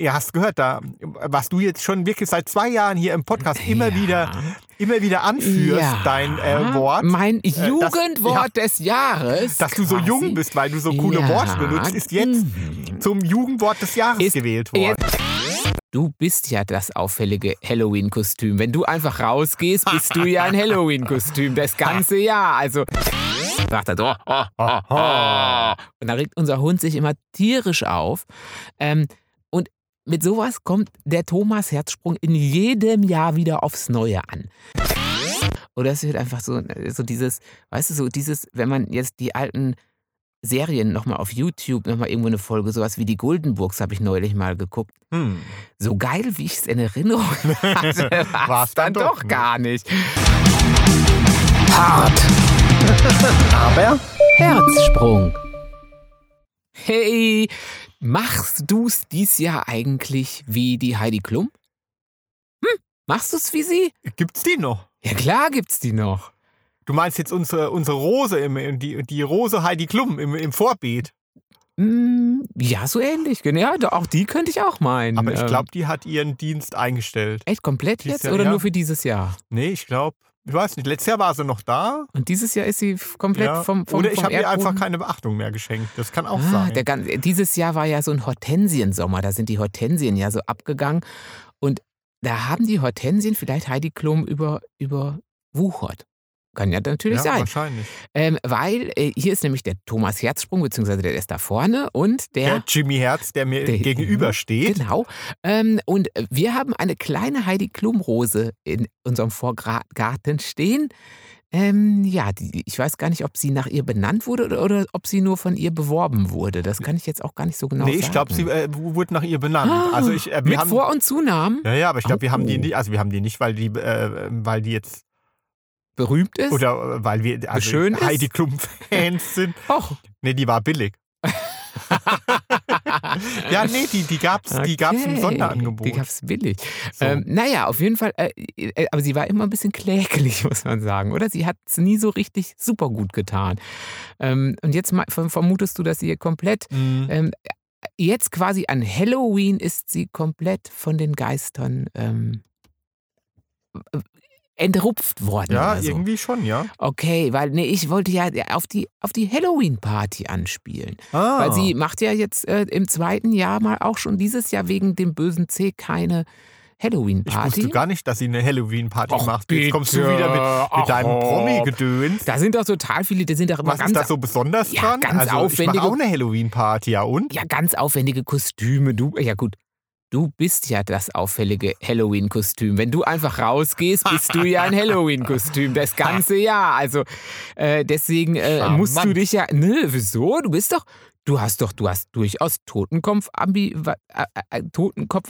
ihr hast gehört, da, was du jetzt schon wirklich seit zwei Jahren hier im Podcast immer Ja. wieder, immer wieder anführst, Ja. dein äh, Wort. Mein das- Jugendwort ja. des Jahres. dass du so quasi. jung bist, weil du so coole Ja. Worte benutzt, ist jetzt zum Jugendwort des Jahres Ist gewählt worden. Du bist ja das auffällige Halloween-Kostüm. Wenn du einfach rausgehst, bist du ja ein Halloween-Kostüm das ganze Jahr. Also sagt er, oh, oh, oh, oh. und da regt unser Hund sich immer tierisch auf. Ähm, mit sowas kommt der Thomas Herzsprung in jedem Jahr wieder aufs Neue an. Oder es wird einfach so, so dieses, weißt du, so dieses, wenn man jetzt die alten Serien nochmal auf YouTube, nochmal irgendwo eine Folge, sowas wie die Goldenburgs habe ich neulich mal geguckt. Hm. So geil, wie ich es in Erinnerung hatte, war es dann dann doch doch, gar nicht. Hart. Aber Herzsprung. Hey, machst du's dies Jahr eigentlich wie die Heidi Klum? Hm, machst du's wie sie? Gibt's die noch? Ja klar gibt's die noch. Du meinst jetzt unsere, unsere Rose, im, die, die Rose Heidi Klum im, im Vorbeet. Hm, ja, so ähnlich. Ja, auch die könnte ich auch meinen. Aber ich Ähm, glaube, die hat ihren Dienst eingestellt. Echt komplett dieses jetzt Jahr, oder ja. nur für dieses Jahr? Nee, ich glaube, ich weiß nicht. Letztes Jahr war sie noch da. Und dieses Jahr ist sie komplett Ja. vom, vom Oder ich habe ihr einfach keine Beachtung mehr geschenkt. Das kann auch Ah, sein. der gan- dieses Jahr war ja so ein Hortensiensommer. Da sind die Hortensien ja so abgegangen. Und da haben die Hortensien vielleicht Heidi Klum über, überwuchert. Kann ja natürlich ja, sein. wahrscheinlich. Ähm, weil äh, hier ist nämlich der Thomas Herzsprung, beziehungsweise der ist da vorne und der. Der Jimmy Herz, der mir Der- gegenübersteht. Genau. Ähm, und wir haben eine kleine Heidi Klum-Rose in unserem Vorgarten stehen. Ähm, ja, die, ich weiß gar nicht, ob sie nach ihr benannt wurde oder, oder ob sie nur von ihr beworben wurde. Das kann ich jetzt auch gar nicht so genau nee, sagen. ich glaube, sie äh, wurde nach ihr benannt. Ah, also ich, äh, Mit haben, Vor- und Zunamen ja, ja, aber ich glaube, wir haben die Oh. nicht, also wir haben die nicht, weil die, äh, weil die jetzt berühmt ist. oder äh, weil wir also Schön? Heidi Klum Fans sind. Och, Nee, die war billig. ja, nee, die, die gab's, die gab's im okay. Sonderangebot. Die gab es billig. So. Ähm, naja, auf jeden Fall, äh, äh, aber sie war immer ein bisschen kläglich, muss man sagen, oder? Sie hat es nie so richtig super gut getan. Ähm, und jetzt vermutest du, dass sie komplett, Mhm. ähm, jetzt quasi an Halloween ist sie komplett von den Geistern ähm, entrupft worden. ja, so. irgendwie schon, ja. Okay, weil nee, ich wollte ja auf die, auf die Halloween-Party anspielen. Ah. Weil sie macht ja jetzt äh, im zweiten Jahr mal auch schon dieses Jahr wegen dem bösen C keine ich Halloween-Party. wusste gar nicht, dass sie eine Halloween-Party macht. Jetzt kommst du bitte. wieder mit, mit deinem. Promi-Gedöns. Da sind doch total viele, die sind doch immer Was ganz, ist da so besonders Ja, dran? ganz also, ich aufwendige- mache auch eine Halloween-Party, ja und? ja, ganz aufwendige Kostüme. Du, ja gut, du bist ja das auffällige Halloween-Kostüm. Wenn du einfach rausgehst, bist du ja ein Halloween-Kostüm das ganze Jahr. Also äh, deswegen äh, musst du dich ja. Nö, wieso? Du bist doch. Du hast doch, du hast durchaus Totenkopf-ambivalente äh, äh, Totenkopf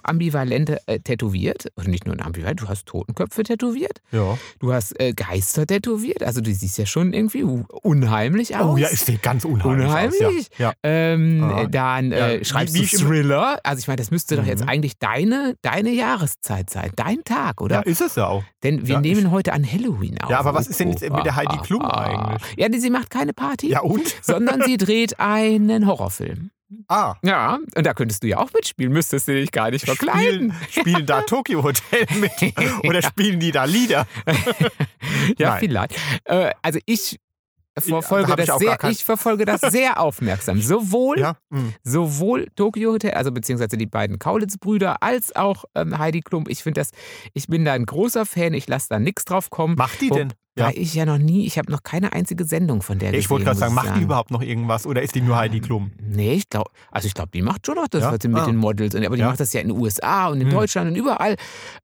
äh, tätowiert. Oder nicht nur ein ambivalent, du hast Totenköpfe tätowiert. Ja. Du hast äh, Geister tätowiert. Also du siehst ja schon irgendwie unheimlich aus. Oh ja, es sieht ganz unheimlich, Unheimlich? aus. Ja. ja. Ähm, Ah. Dann äh, Ja, schreibst wie- du Thriller. Also ich meine, das müsste doch jetzt Mhm. eigentlich deine, deine Jahreszeit sein, dein Tag, oder? ja, ist es ja auch. Denn wir ja, nehmen heute an Halloween auf. Ja, aber was ist denn jetzt mit der Heidi Klum eigentlich? Ja, die- sie macht keine Party, Ja und? sondern sie dreht einen Horrorfilm. Ah, Ja, und da könntest du ja auch mitspielen, müsstest du dich gar nicht verkleiden. spielen, spielen da Tokyo Hotel mit? Oder spielen die da Lieder? ja, Nein. vielleicht. Äh, also ich verfolge, ich das auch sehr, ich verfolge das sehr aufmerksam. Sowohl Ja. hm. sowohl Tokyo Hotel, also beziehungsweise die beiden Kaulitz-Brüder, als auch ähm, Heidi Klum. Ich finde das, ich bin da ein großer Fan, ich lasse da nichts drauf kommen. Macht die Wo- denn? Ja. Weil ich ja noch nie, ich habe noch keine einzige Sendung von der Ich gesehen. wollte gerade sagen, ich macht die überhaupt noch irgendwas oder ist die nur Heidi Klum? Nee, ich glaube, also ich glaube, die macht schon noch das Ja? was sie mit Ah. den Models. Und- Aber die Ja. macht das ja in den USA und in Hm. Deutschland und überall.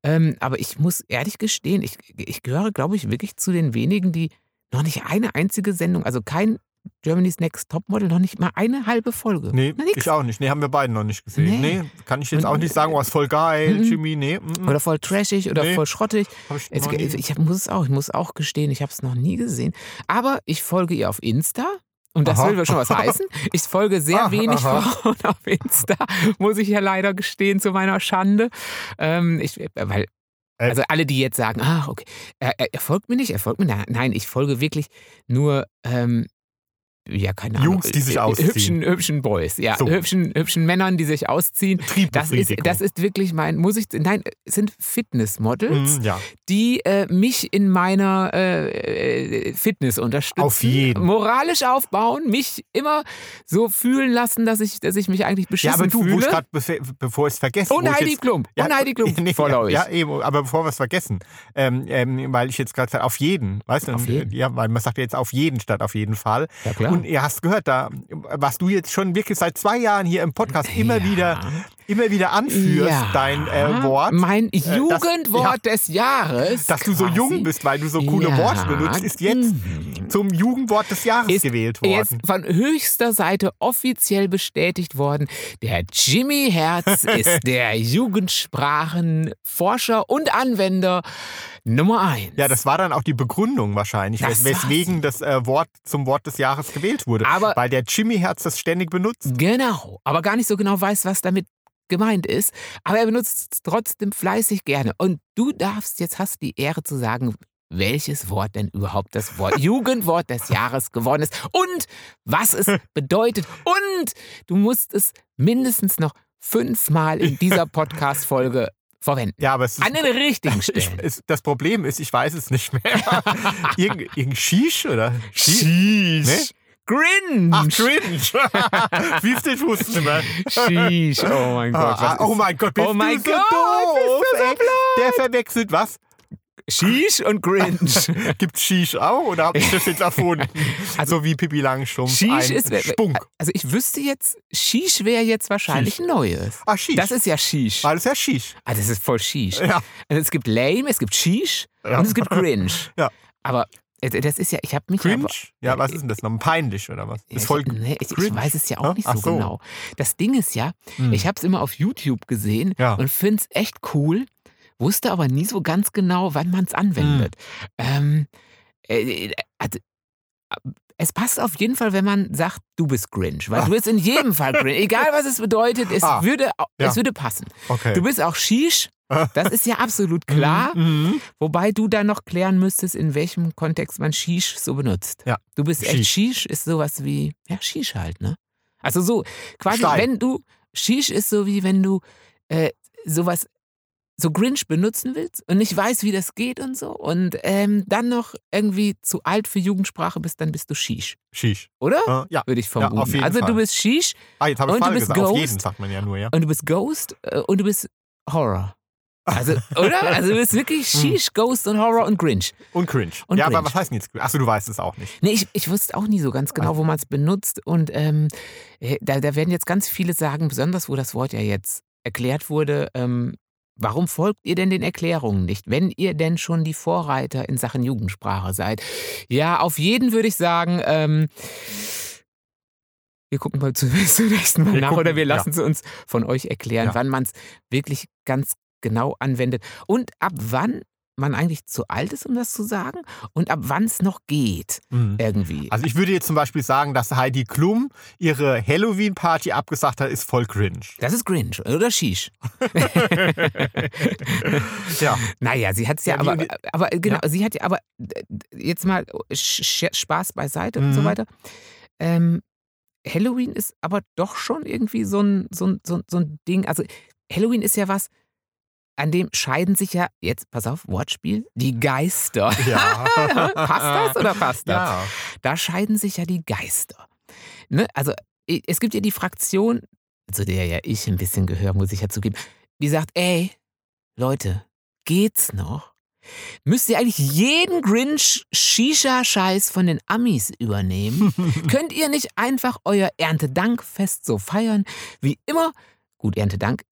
Ähm, aber ich muss ehrlich gestehen, ich, ich gehöre, glaube ich, wirklich zu den wenigen, die noch nicht eine einzige Sendung, also kein Germany's Next Topmodel, noch nicht mal eine halbe Folge. Nee, Na, ich auch nicht. Nee, haben wir beiden noch nicht gesehen. Nee. Nee, kann ich jetzt Und- auch nicht sagen, oh, ist voll geil, Mhm. Jimmy. Nee, mm, mm. Oder voll trashig oder Nee. voll schrottig. Ich nie- ich muss es auch, ich muss auch gestehen, ich habe es noch nie gesehen. Aber ich folge ihr auf Insta. Und das Aha. will schon was heißen. Ich folge sehr Ah, wenig aha. Frauen auf Insta, muss ich ja leider gestehen, zu meiner Schande. Ähm, ich, weil, Äh. also alle, die jetzt sagen, ach, okay, er, er, er folgt mir nicht, er folgt mir. Nein, nein, ich folge wirklich nur ähm, ja, keine Ahnung. Jungs, die sich äh, ausziehen. Hübschen, hübschen Boys, ja. So. Hübschen, hübschen Männern, die sich ausziehen. Das ist, das ist wirklich mein, muss ich, nein, es sind Fitnessmodels, Mhm, ja. die äh, mich in meiner äh, äh, Fitness unterstützen. Auf jeden. Moralisch aufbauen, mich immer so fühlen lassen, dass ich, dass ich mich eigentlich beschissen Ja, aber du, wo fühle. gerade, bevor ich es vergesse. und wo Heidi jetzt- Klum. Ja, und Heidi Klum. nee, follow ja, ich. ja, eben, aber bevor wir es vergessen, ähm, ähm, weil ich jetzt gerade auf jeden, weißt du? Auf jeden. Ja, weil man sagt ja jetzt auf jeden statt auf jeden Fall. Ja, klar. Und ihr hast gehört, da, was du jetzt schon wirklich seit zwei Jahren hier im Podcast immer Ja. wieder, immer wieder anführst, Ja. dein äh, Wort. Mein das- Jugendwort des Jahres. dass du so quasi, jung bist, weil du so coole Ja. Worte benutzt, ist jetzt zum Jugendwort des Jahres ist gewählt jetzt worden. von höchster Seite offiziell bestätigt worden. Der Jimmy Herz ist der Jugendsprachenforscher und Anwender Nummer eins. Ja, das war dann auch die Begründung wahrscheinlich, Das wes weswegen das äh, Wort zum Wort des Jahres gewählt wurde. Aber- weil der Jimmy Herz das ständig benutzt. Genau, aber gar nicht so genau weiß, was damit gemeint ist. Aber er benutzt es trotzdem fleißig gerne. Und du darfst, jetzt hast die Ehre zu sagen, welches Wort denn überhaupt das Wort Jugendwort des Jahres geworden ist und was es bedeutet. Und du musst es mindestens noch fünfmal in dieser Podcast-Folge verwenden. Ja, aber es ist An den richtigen Ich, Stellen. es, das Problem ist, ich weiß es nicht mehr. Irgend, irgendein Shish oder? Sheesh. Ne? Grinch. Ach, Cringe. Wie viel wussten nicht mehr? Sheesh. Oh mein Gott. Ah, oh ist- mein Gott, bist Oh mein du so Gott, doof, bist du so ey. Der verwechselt was? Sheesh und Grinch. Gibt's Shish auch oder hab ich das jetzt erfunden? so wie Pippi Langstrumpf. Sheesh ist. Spunk. Also ich wüsste jetzt, Sheesh wäre jetzt wahrscheinlich Neues. Ah, Shish. Das ist ja Sheesh. Alles ja Shish. Ah, das ist voll Sheesh. Ja. Also es gibt Lame, es gibt Sheesh Ja. und es gibt Grinch. Ja. Aber äh, das ist ja, ich habe mich Cringe? aber, Ja, was ist denn das noch? Peinlich oder was? Ja, Ist voll ich, nee, ich, ich cringe. weiß es ja auch nicht so, so. genau. Das Ding ist ja, Hm. ich habe es immer auf YouTube gesehen Ja. und finde es echt cool, wusste aber nie so ganz genau, wann man es anwendet. Hm. Ähm, äh, also, äh, es passt auf jeden Fall, wenn man sagt, du bist Grinch, weil Ah. du bist in jedem Fall Grinch. Egal was es bedeutet, es, Ah. würde, Ja. es würde passen. Okay. Du bist auch Shish, das ist ja absolut klar. Mhm. Wobei du dann noch klären müsstest, in welchem Kontext man Shish so benutzt. Ja. Du bist echt Shish. Shish ist sowas wie, ja, Shish halt, ne? Also so, quasi, Stein. wenn du, Shish ist so wie wenn du äh, sowas, so Grinch benutzen willst und nicht weißt, wie das geht und so und ähm, dann noch irgendwie zu alt für Jugendsprache bist, dann bist du Shish, Shish. oder? Äh, ja. Würde ich vermuten. auf jeden also Fall. du bist Shish Ah, jetzt habe ich Und du bist gesagt. Auf Ghost. jeden sagt man ja nur, ja. und du bist Ghost äh, und du bist Horror. Also, oder? Also du bist wirklich Hm. Shish, Ghost und Horror und Grinch. Und cringe. Und ja, cringe. aber was heißt denn jetzt? Achso, du weißt es auch nicht. Nee, ich, ich wusste auch nie so ganz genau, wo man es benutzt. Und ähm, äh, da, da werden jetzt ganz viele sagen, besonders wo das Wort ja jetzt erklärt wurde, ähm, warum folgt ihr denn den Erklärungen nicht, wenn ihr denn schon die Vorreiter in Sachen Jugendsprache seid? Ja, auf jeden würde ich sagen, ähm, wir gucken mal zu, zum nächsten Mal Wir nach gucken, oder wir ja. lassen es uns von euch erklären, Ja. wann man es wirklich ganz genau anwendet und ab wann man eigentlich zu alt ist, um das zu sagen und ab wann es noch geht Mhm. irgendwie. Also ich würde jetzt zum Beispiel sagen, dass Heidi Klum ihre Halloween-Party abgesagt hat, ist voll cringe. Das ist Grinch oder Shish. Ja. Naja, sie hat es ja, Ja, aber, aber genau, sie hat ja, aber jetzt mal Spaß beiseite und so Mhm. weiter. Ähm, Halloween ist aber doch schon irgendwie so ein, so, ein, so, ein- so ein Ding. Also Halloween ist ja was, an dem scheiden sich ja, jetzt pass auf, Wortspiel, die Geister. Ja. passt das oder passt das? Ja. Da scheiden sich ja die Geister. Ne? Also es gibt ja die Fraktion, zu der ja ich ein bisschen gehöre, muss ich ja zugeben, die sagt, ey, Leute, geht's noch? Müsst ihr eigentlich jeden Grinch-Shisha-Scheiß von den Amis übernehmen? Könnt ihr nicht einfach euer Erntedankfest so feiern wie immer? Gut, Erntedank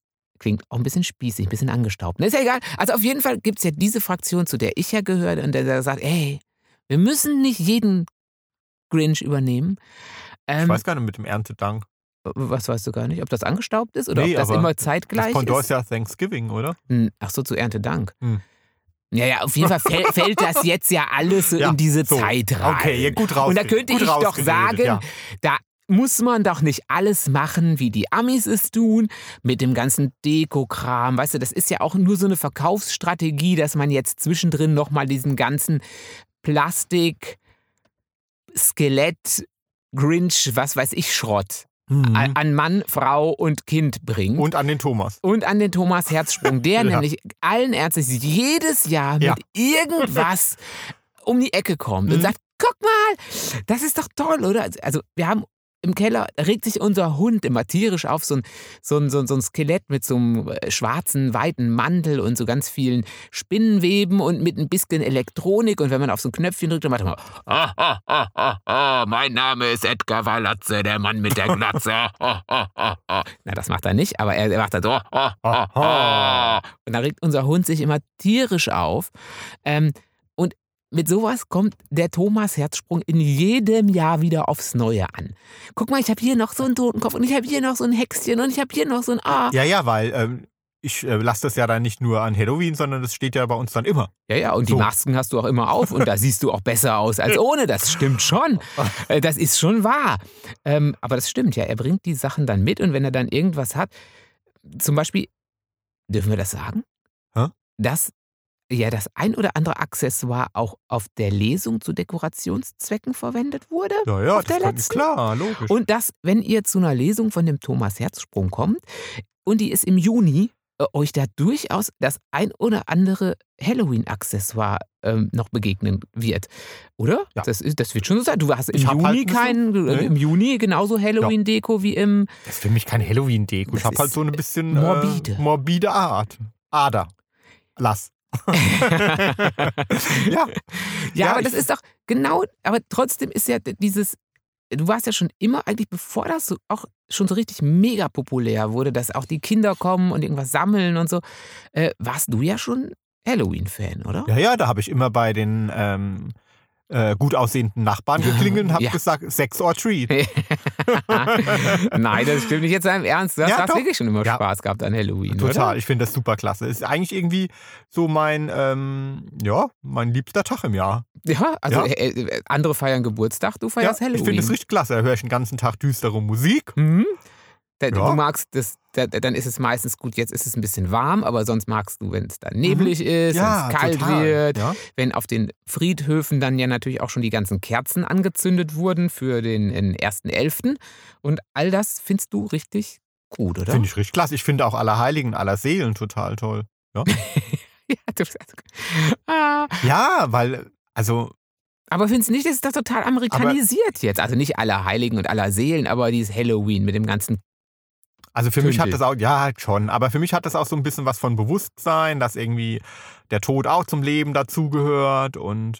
klingt auch ein bisschen spießig, ein bisschen angestaubt. Ne, Ist ja egal. Also auf jeden Fall gibt es ja diese Fraktion, zu der ich ja gehöre und der, sagt, ey, wir müssen nicht jeden Grinch übernehmen. Ähm, Ich weiß gar nicht mit dem Erntedank. was weißt du gar nicht? Ob das angestaubt ist oder Nee, ob das immer Das zeitgleich Pendant ist? ist ja Thanksgiving, oder? Hm, Ach so, zu Erntedank. Hm. Ja, ja, auf jeden Fall fäll, fällt das jetzt ja alles so Ja, in diese so. Zeit rein. Okay, ja, gut raus. Und da könnte ich doch sagen, ja. da muss man doch nicht alles machen, wie die Amis es tun, mit dem ganzen Dekokram. Weißt du, das ist ja auch nur so eine Verkaufsstrategie, dass man jetzt zwischendrin nochmal diesen ganzen Plastik, Skelett, Grinch, was weiß ich, Schrott Mhm. an Mann, Frau und Kind bringt. Und an den Thomas. Und an den Thomas Herzsprung, der Ja. nämlich allen Ernstes jedes Jahr Ja. mit irgendwas um die Ecke kommt und Mhm. sagt, guck mal, das ist doch toll, oder? Also wir haben im Keller, regt sich unser Hund immer tierisch auf, so ein, so ein, so ein, so ein Skelett mit so einem äh, schwarzen, weiten Mantel und so ganz vielen Spinnenweben und mit ein bisschen Elektronik. Und wenn man auf so ein Knöpfchen drückt, dann macht er mal, ah, ah, ah, ah, ah, mein Name ist Edgar Walatze, der Mann mit der Glatze. Ah, ah, ah, ah. Na, das macht er nicht, aber er, er macht dann so, ah, ah, ah, ah. Und da regt unser Hund sich immer tierisch auf. Ähm, mit sowas kommt der Thomas Herzsprung in jedem Jahr wieder aufs Neue an. Guck mal, ich habe hier noch so einen Totenkopf und ich habe hier noch so ein Hexchen und ich habe hier noch so ein A. Ja, ja, weil ähm, ich äh, lasse das ja dann nicht nur an Halloween, sondern das steht ja bei uns dann immer. Ja, ja, und So. die Masken hast du auch immer auf und da siehst du auch besser aus als ohne. Das stimmt schon. Äh, Das ist schon wahr. Ähm, aber das stimmt ja. Er bringt die Sachen dann mit und wenn er dann irgendwas hat, zum Beispiel, dürfen wir das sagen? Hä? Dass ja das ein oder andere Accessoire auch auf der Lesung zu Dekorationszwecken verwendet wurde. Ja, ja, Auf das der letzten? klar, logisch. Und dass, wenn ihr zu einer Lesung von dem Thomas Herzsprung kommt und die ist im Juni, äh, euch da durchaus das ein oder andere Halloween-Accessoire ähm, noch begegnen wird. Oder? Ja. Das, ist, das wird schon so sein. Du hast im Ich Juni halt keinen, äh, Nee. im Juni genauso Halloween-Deko wie im. das ist für mich kein Halloween-Deko. Ich habe halt so ein bisschen morbide. Äh, morbide Art. Ader. Lass. Ja, Ja, Ja, aber das ist doch genau, aber trotzdem ist ja dieses, du warst ja schon immer eigentlich, bevor das so auch schon so richtig mega populär wurde, dass auch die Kinder kommen und irgendwas sammeln und so, äh, warst du ja schon Halloween-Fan, oder? ja, ja, da habe ich immer bei den ähm, äh, gut aussehenden Nachbarn geklingelt und habe Ja. gesagt, Sex or Treat. Nein, das stimmt nicht jetzt im Ernst. Du hast, Ja, hast wirklich schon immer Ja. Spaß gehabt an Halloween, Total, oder? ich finde das super klasse. Ist eigentlich irgendwie so mein, ähm, ja, mein liebster Tag im Jahr. Ja, also. Äh, äh, andere feiern Geburtstag, du feierst ich Halloween. finde das richtig klasse. Da höre ich den ganzen Tag düstere Musik. Mhm. Da, Ja. Du magst das, da, dann ist es meistens gut, jetzt ist es ein bisschen warm, aber sonst magst du, wenn es dann neblig ist, Mhm. Ja, wenn es kalt total. wird, Ja. wenn auf den Friedhöfen dann ja natürlich auch schon die ganzen Kerzen angezündet wurden für den, den 1.11. Und all das findest du richtig gut, oder? Finde ich richtig klasse. Ich finde auch Allerheiligen, aller Seelen total toll. Ja, du, ah, Ja, weil, also, aber findest du nicht, das ist doch total amerikanisiert jetzt. Also nicht aller Heiligen und aller Seelen, aber dieses Halloween mit dem ganzen. Also für mich hat das auch, ja, halt schon, aber für mich hat das auch so ein bisschen was von Bewusstsein, dass irgendwie der Tod auch zum Leben dazugehört und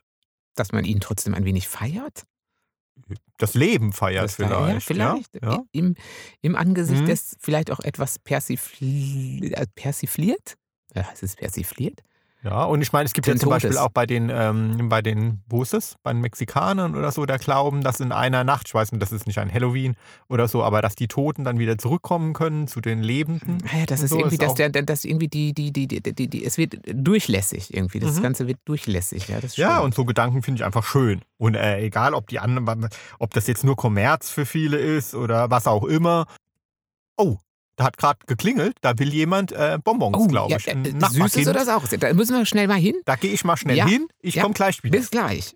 dass man ihn trotzdem ein wenig feiert. das Leben feiert Das vielleicht. ja, vielleicht. Ja. Im, Im Angesicht Mhm. des vielleicht auch etwas persifli äh, persifliert. Ja, heißt es persifliert? Ja, und ich meine, es gibt ja zum Beispiel auch bei den, ähm, bei den, wo ist es? Bei den Mexikanern oder so, der Glauben, dass in einer Nacht, ich weiß nicht, das ist nicht ein Halloween oder so, aber dass die Toten dann wieder zurückkommen können zu den Lebenden. Ja, das ist so irgendwie, ist dass der, dass irgendwie die, die, die, die, die, die, es wird durchlässig irgendwie. Das Mhm. Ganze wird durchlässig. Ja, das Ja, und so Gedanken finde ich einfach schön. Und äh, egal, ob die anderen, ob das jetzt nur Kommerz für viele ist oder was auch immer. Oh, da hat gerade geklingelt, da will jemand äh, Bonbons, Oh, glaube ja, ich. Ein äh, Nachbarkind. Süßes oder Saures? Da müssen wir schnell mal hin. Da gehe ich mal schnell Ja, hin. Ich ja. komme gleich wieder. Bis gleich.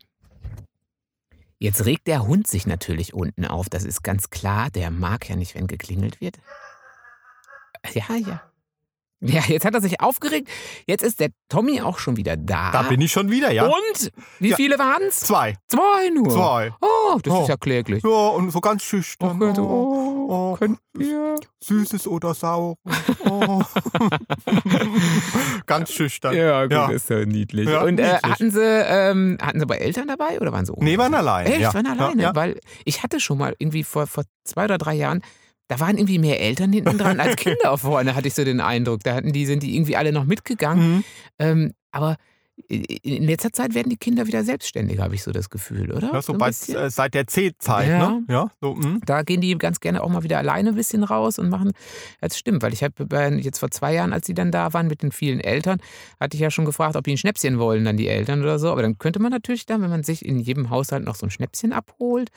Jetzt regt der Hund sich natürlich unten auf. Das ist ganz klar. Der mag ja nicht, wenn geklingelt wird. Ja, ja. Ja, jetzt hat er sich aufgeregt. Jetzt ist der Tommy auch schon wieder da. Da bin ich schon wieder, ja. Und? Wie Ja. viele waren es? Zwei. Zwei nur. Zwei. Oh, das Oh. ist ja kläglich. Ja, und so ganz schüchtern. Oh, Gott, Oh, oh, oh, könnt ihr? Süßes oder saures. Oh. ganz schüchtern. Ja, gut, Ja. ist ja niedlich. Ja, Und äh, niedlich. hatten sie ähm, hatten sie bei Eltern dabei oder waren sie ohne? Nee, waren alleine. Echt, ja. waren alleine? Weil ich hatte schon mal irgendwie vor, vor zwei oder drei Jahren, da waren irgendwie mehr Eltern hinten dran als Kinder vorne, hatte ich so den Eindruck. Da hatten die, sind die irgendwie alle noch mitgegangen. Mhm. Ähm, aber in letzter Zeit werden die Kinder wieder selbstständiger, habe ich so das Gefühl, oder? Ja, so bei, äh, seit der C-Zeit, Ja. ne? Ja, so, mhm. Da gehen die ganz gerne auch mal wieder alleine ein bisschen raus und machen. Das stimmt, weil ich habe jetzt vor zwei Jahren, als die dann da waren mit den vielen Eltern, hatte ich ja schon gefragt, ob die ein Schnäpschen wollen, dann die Eltern oder so. Aber dann könnte man natürlich dann, wenn man sich in jedem Haushalt noch so ein Schnäpschen abholt,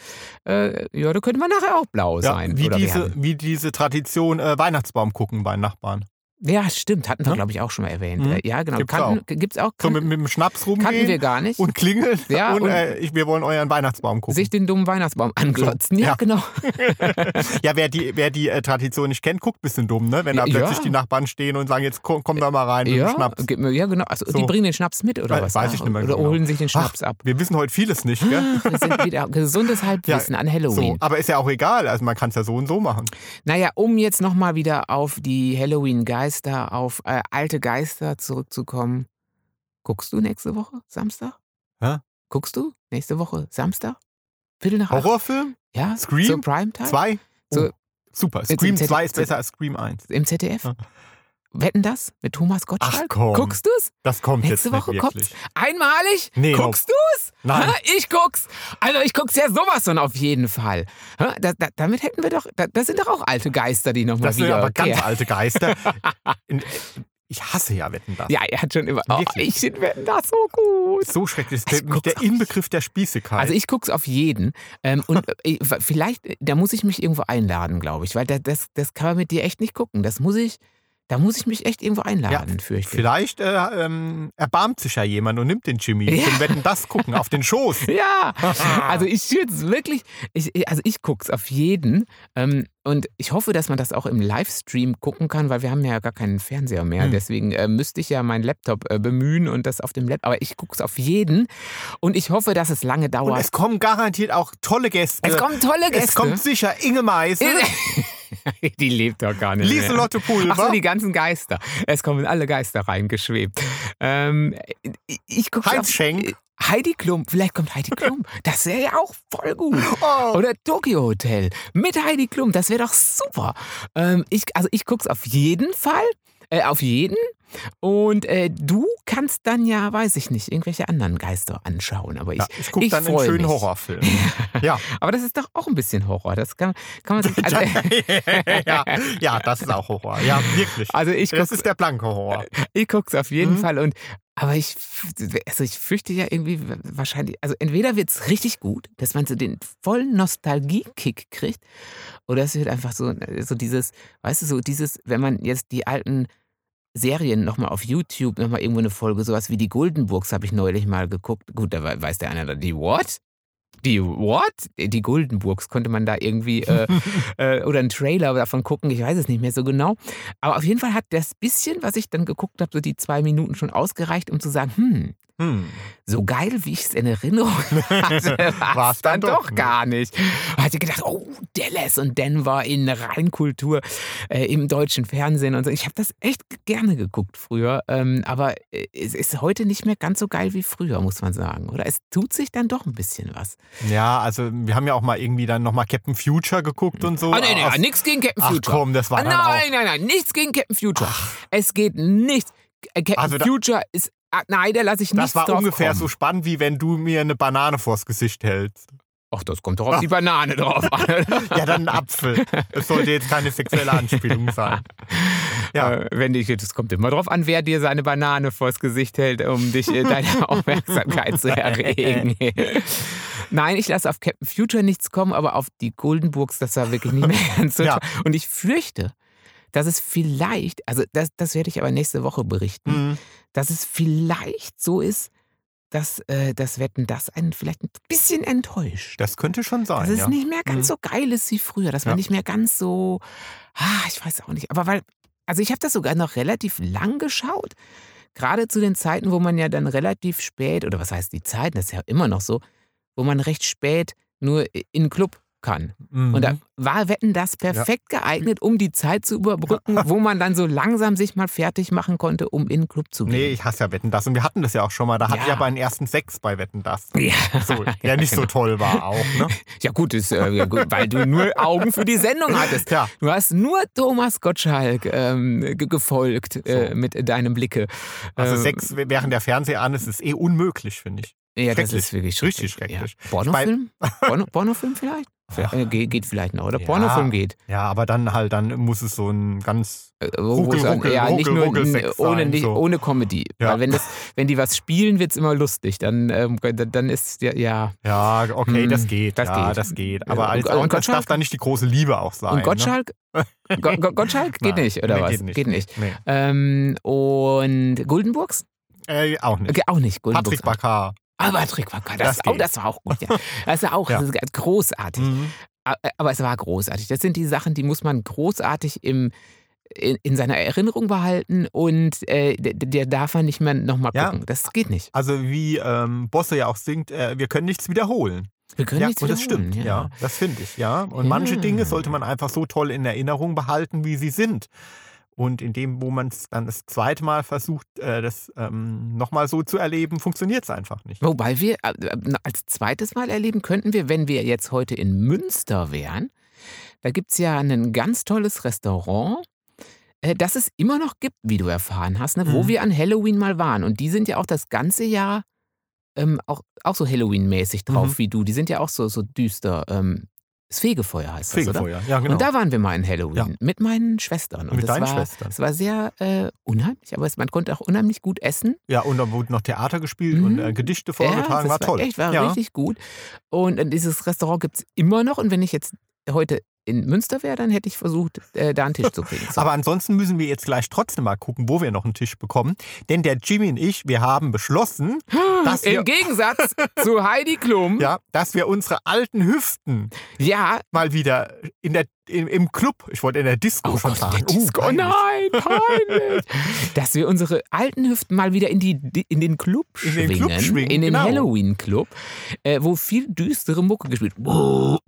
äh, ja, da könnte man nachher auch blau ja sein. wie, diese, werden. wie diese Tradition äh, Weihnachtsbaum gucken bei Nachbarn. Ja, stimmt, hatten wir, Ne? glaube ich, auch schon mal erwähnt. Mhm. Äh, Ja, genau. Gibt's Kannten, Gibt's auch. So Kannten, mit, mit dem Schnaps rumgehen kannten wir gar nicht. und klingeln Ja, und, und- äh, wir wollen euren Weihnachtsbaum gucken. sich den dummen Weihnachtsbaum anglotzen. Ja, ja. genau. Ja, wer die, wer die äh, Tradition nicht kennt, guckt ein bisschen dumm, ne? Wenn da Ja. plötzlich die Nachbarn stehen und sagen, jetzt komm, komm da mal rein mit Ja, dem Schnaps. ja, genau. Also, Die So. bringen den Schnaps mit oder was? weiß ich nicht mehr Oder genau. holen sich den Schnaps ab. Wir wissen heute vieles nicht, gell? Wir sind wieder gesundes Halbwissen an Halloween. So, aber ist ja auch egal, also man kann es ja so und so machen. Naja, um jetzt nochmal wieder auf die Halloween-Geister, auf äh, alte Geister zurückzukommen. Guckst du nächste Woche, Samstag? Hä? Guckst du nächste Woche, Samstag? Viertel nach? Horrorfilm? Ja, Scream? zur Primetime? Zwei? So- Oh, super. Scream im ZDF 2 ist besser als Scream 1. Im ZDF? Ja. Wetten das mit Thomas Gottschalk? Ach komm. Guckst du's? Das kommt Nächste jetzt nicht Woche wirklich. Einmalig? Nee, Guckst du's? Nein. Ha, ich guck's. Also ich guck's ja sowas von auf jeden Fall. Ha, da, da, damit hätten wir doch, da, das sind doch auch alte Geister, die nochmal Das sind wieder. aber ganz alte Geister. Ich hasse ja Wetten das. Ja, er hat schon immer. Oh, ich finde Wetten das so gut. So schrecklich. Ich Der, der Inbegriff der Spießigkeit. Also ich guck's auf jeden. Ähm, und äh, vielleicht, da muss ich mich irgendwo einladen, glaube ich. Weil da, das, das kann man mit dir echt nicht gucken. Das muss ich, da muss ich mich echt irgendwo einladen, fürchte ich. Vielleicht äh, ähm, erbarmt sich ja jemand und nimmt den Jimmy. Ja. Ja. Wetten das gucken auf den Schoß. Ja, also ich jetzt wirklich, ich, also ich guck's auf jeden. Ähm, und ich hoffe, dass man das auch im Livestream gucken kann, weil wir haben ja gar keinen Fernseher mehr. Hm. Deswegen äh, müsste ich ja meinen Laptop äh, bemühen und das auf dem Laptop. Aber ich guck's auf jeden. Und ich hoffe, dass es lange Und dauert. es kommen garantiert auch tolle Gäste. Es kommen tolle Gäste. Es kommt sicher Inge Meisel, Die lebt doch gar nicht. Lieselotte Pulver. Ach so, die ganzen Geister. Es kommen alle Geister reingeschwebt. Ähm, ich- gucke Heinz Schenk. Heidi Klum, vielleicht kommt Heidi Klum. Das wäre ja auch voll gut. Oh. Oder Tokyo Hotel mit Heidi Klum, das wäre doch super. Ähm, ich, also ich guck's auf jeden Fall, äh, auf jeden. Und äh, du kannst dann ja, weiß ich nicht, irgendwelche anderen Geister anschauen. Aber ich, Ja, ich gucke dann einen schönen mich. Horrorfilm. ja. aber das ist doch auch ein bisschen Horror. Das kann, kann man sich. Also, ja. ja, das ist auch Horror. Ja, wirklich. also ich Das ist der blanke Horror. ich guck's auf jeden Mhm. Fall. Und aber ich, also ich fürchte ja irgendwie wahrscheinlich, also entweder wird's richtig gut, dass man so den vollen Nostalgie-Kick kriegt, oder es wird einfach so, so dieses, weißt du, so dieses, wenn man jetzt die alten Serien nochmal auf YouTube, nochmal irgendwo eine Folge, sowas wie die Goldenburgs habe ich neulich mal geguckt. Gut, da wei- weiß der einer, die what? Die what? Die Goldenburgs konnte man da irgendwie, äh, äh, oder einen Trailer davon gucken, ich weiß es nicht mehr so genau. Aber auf jeden Fall hat das bisschen, was ich dann geguckt habe, so die zwei Minuten schon ausgereicht, um zu sagen, hm, Hm. so geil, wie ich es in Erinnerung hatte, war es dann dann doch doch gar nicht. Und hatte gedacht, oh, Dallas und Denver in Reinkultur äh, im deutschen Fernsehen und so. Ich habe das echt gerne geguckt früher, ähm, aber äh, es ist heute nicht mehr ganz so geil wie früher, muss man sagen. Oder es tut sich dann doch ein bisschen was. Ja, also wir haben ja auch mal irgendwie dann nochmal Captain Future geguckt und so. Ah, nee, nee, Aus- nichts gegen Captain Ach Future. komm, das war Ah, dann auch... nein, nein, nein, nichts gegen Captain Future. Es geht nichts. Äh, Captain Also Future ist. Ah, nein, da lasse ich nichts Das war drauf ungefähr kommen. so spannend, wie wenn du mir eine Banane vors Gesicht hältst. Ach, das kommt doch auf die Banane drauf an. Ja, dann ein Apfel. Es sollte jetzt keine sexuelle Anspielung sein. Ja. Äh, wenn ich, das kommt immer drauf an, wer dir seine Banane vors Gesicht hält, um dich äh, deine Aufmerksamkeit zu erregen. Nein, ich lasse auf Captain Future nichts kommen, aber auf die Goldenburgs, das war wirklich nicht mehr ganz so Ja. Und ich fürchte, dass es vielleicht, also das, das werde ich aber nächste Woche berichten, Mhm. dass es vielleicht so ist, dass äh, das Wetten das einen vielleicht ein bisschen enttäuscht. Das könnte schon sein. Dass es ja. nicht mehr ganz Mhm. so geil ist wie früher, dass man Ja. nicht mehr ganz so, ah, ich weiß auch nicht, aber weil, also ich habe das sogar noch relativ lang geschaut, gerade zu den Zeiten, wo man ja dann relativ spät, oder was heißt die Zeiten, das ist ja immer noch so, wo man recht spät nur in den Club kann. Mhm. Und da war Wetten das perfekt geeignet, um die Zeit zu überbrücken, wo man dann so langsam sich mal fertig machen konnte, um in den Club zu gehen. Nee, ich hasse ja Wetten das. Und wir hatten das ja auch schon mal. Da hatte Ja. ich aber einen ersten Sex bei Wetten das. Ja. So, der nicht so toll war auch, ne? Ja gut, ist, äh, ja, gut, weil du nur Augen für die Sendung hattest. Ja. Du hast nur Thomas Gottschalk ähm, ge- gefolgt äh, So. mit deinem Blicke. Also Ähm, Sex während der Fernseher an ist, ist eh unmöglich, finde ich. Ja, das schrecklich. ist wirklich Richtig schrecklich. schrecklich. Ja. Pornofilm? Porno, Pornofilm vielleicht? Äh, geht, geht vielleicht noch. Oder Ja. Pornofilm geht. Ja, aber dann halt, dann muss es so ein ganz. Äh, Ruckel, es- ruckel, ja, nicht ruckel, nur ohne, sein, nicht, so. ohne Comedy. Ja. Weil wenn, das, wenn die was spielen, wird es immer lustig. Dann, ähm, dann ist ja, ja. Ja, okay, Hm, das geht. das ja, geht. das geht. Aber und- als, und auch, das Gottschalk? darf dann nicht die große Liebe auch sein. Und Gottschalk? Go Go Gottschalk geht Nein, nicht, oder nee, was? Geht nicht. Geht nicht. Nee. Ähm, und Guldenburgs? Äh, auch nicht. Okay, auch nicht. Guldenburgs. Patrick Bacar. Patrick Backer. Das, Das oh, das war auch gut. Ja. Das war auch Ja. großartig. Mhm. A- Aber es war großartig. Das sind die Sachen, die muss man großartig im, in, in seiner Erinnerung behalten und äh, der, der darf man nicht mehr nochmal Ja. gucken. Das geht nicht. Also wie ähm, Bosse ja auch singt, äh, wir können nichts wiederholen. Wir können ja, nichts und das stimmt. Ja. das finde ich. Ja, und manche Ja. Dinge sollte man einfach so toll in Erinnerung behalten, wie sie sind. Und in dem, wo man es dann das zweite Mal versucht, äh, das ähm, nochmal so zu erleben, funktioniert es einfach nicht. Wobei wir äh, äh, als zweites Mal erleben könnten wir, wenn wir jetzt heute in Münster wären, da gibt es ja ein ganz tolles Restaurant, das es immer noch gibt, wie du erfahren hast, ne, wo Mhm. wir an Halloween mal waren. Und die sind ja auch das ganze Jahr ähm, auch, auch so Halloween-mäßig drauf Mhm. wie du. Die sind ja auch so, so düster. Ähm, das Fegefeuer heißt das, oder? Fegefeuer, ja, genau. Und da waren wir mal in Halloween Ja. mit meinen Schwestern. Und Mit das deinen war, Schwestern. Es war sehr äh, unheimlich, aber es, man konnte auch unheimlich gut essen. ja, und da wurde noch Theater gespielt und äh, Gedichte vorgetragen, das war toll. Echt, war ja. richtig gut. Und äh, dieses Restaurant gibt es immer noch. Und wenn ich jetzt heute in Münster wäre, dann hätte ich versucht, äh, da einen Tisch zu kriegen. So. Aber ansonsten müssen wir jetzt gleich trotzdem mal gucken, wo wir noch einen Tisch bekommen. Denn der Jimmy und ich, wir haben beschlossen, dass wir, Im Gegensatz zu Heidi Klum, ja, ja, dass wir unsere alten Hüften mal wieder in der, im, im Club, ich wollte in der Disco Oh schon Gott, sagen. der Disco. Peinlich. nein, peinlich. Dass wir unsere alten Hüften mal wieder in, die, in den Club In den schwingen. Club schwingen, in den genau. Halloween-Club, äh, wo viel düstere Mucke gespielt wird.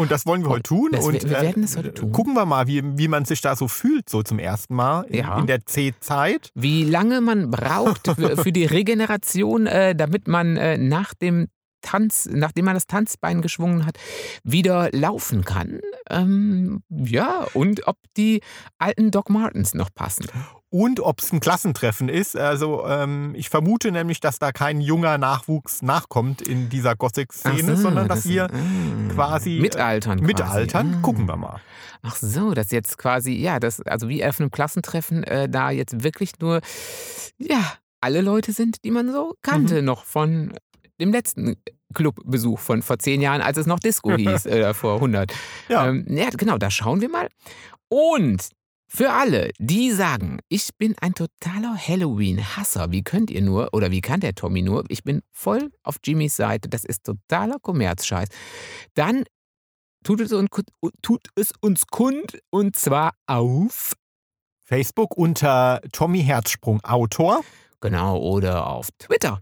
Und das wollen wir heute tun. Das- und wir- wir werden es heute tun. Gucken wir mal, wie, wie man sich da so fühlt, so zum ersten Mal in, Ja. in der C-Zeit. Wie lange man braucht für, für die Regeneration, äh, damit man äh, nach dem Tanz, nachdem man das Tanzbein geschwungen hat, wieder laufen kann. Ähm, ja, und ob die alten Doc Martens noch passen. Und ob es ein Klassentreffen ist. Also ähm, ich vermute nämlich, dass da kein junger Nachwuchs nachkommt in dieser Gothic-Szene, so, sondern dass das- wir ah. quasi, äh, mitaltern. Quasi. mitaltern. Ah. Gucken wir mal. Ach so, das jetzt quasi, ja, das, also wie auf einem Klassentreffen, äh, da jetzt wirklich nur, ja, alle Leute sind, die man so kannte, noch von dem letzten Clubbesuch von vor zehn Jahren, als es noch Disco hieß, äh, vor 100. Ja. Ähm, ja, genau, da schauen wir mal. Und für alle, die sagen, ich bin ein totaler Halloween-Hasser, wie könnt ihr nur, oder wie kann der Tommy nur, ich bin voll auf Jimmys Seite, das ist totaler Kommerzscheiß, dann tut es, uns, tut es uns kund und zwar auf, Facebook unter Tommy Herzsprung Autor. genau, oder auf Twitter.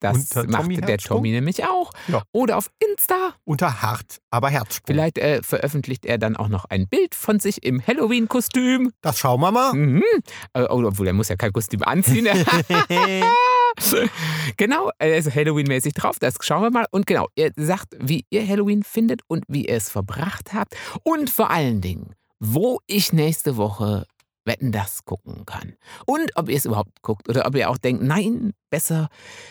Das Unter macht Tommy der Herzsprung? Tommy nämlich auch. Ja. Oder auf Insta. Unter Hart, aber Herzsprung. Vielleicht äh, veröffentlicht er dann auch noch ein Bild von sich im Halloween-Kostüm. Das schauen wir mal. Mhm. Äh, oh, obwohl, er muss ja kein Kostüm anziehen. genau, er ist Halloween-mäßig drauf. Das schauen wir mal. Und genau, ihr sagt, wie ihr Halloween findet und wie ihr es verbracht habt. Und vor allen Dingen, wo ich nächste Woche Wetten das gucken kann. Und ob ihr es überhaupt guckt oder ob ihr auch denkt, nein, besser,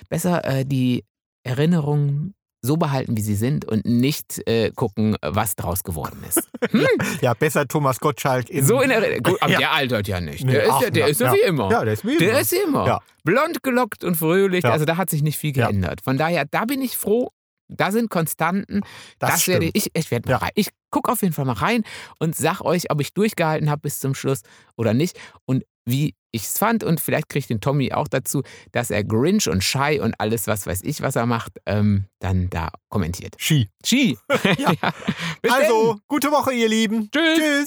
besser äh, die Erinnerungen so behalten, wie sie sind und nicht äh, gucken, was draus geworden ist. Hm? ja, besser Thomas Gottschalk in. So in Erinnerung. Gut, aber Ja. der altert ja nicht. Nee, Der ist ja, der ist ja, wie immer. Ja, der ist wie Der immer. ist wie immer. Ja. Blond gelockt und fröhlich. Ja. Also da hat sich nicht viel geändert. Von daher, da bin ich froh. Da sind Konstanten. Das, Das, werde ich. Ich werde rein. Ich gucke auf jeden Fall mal rein und sag euch, ob ich durchgehalten habe bis zum Schluss oder nicht und wie ich es fand. Und vielleicht kriegt den Tommy auch dazu, dass er Grinch und Shy und alles, was weiß ich, was er macht, ähm, dann da kommentiert. Ski. Ski. Ja. Bis Also, gute Woche, ihr Lieben. Tschüss. Tschüss.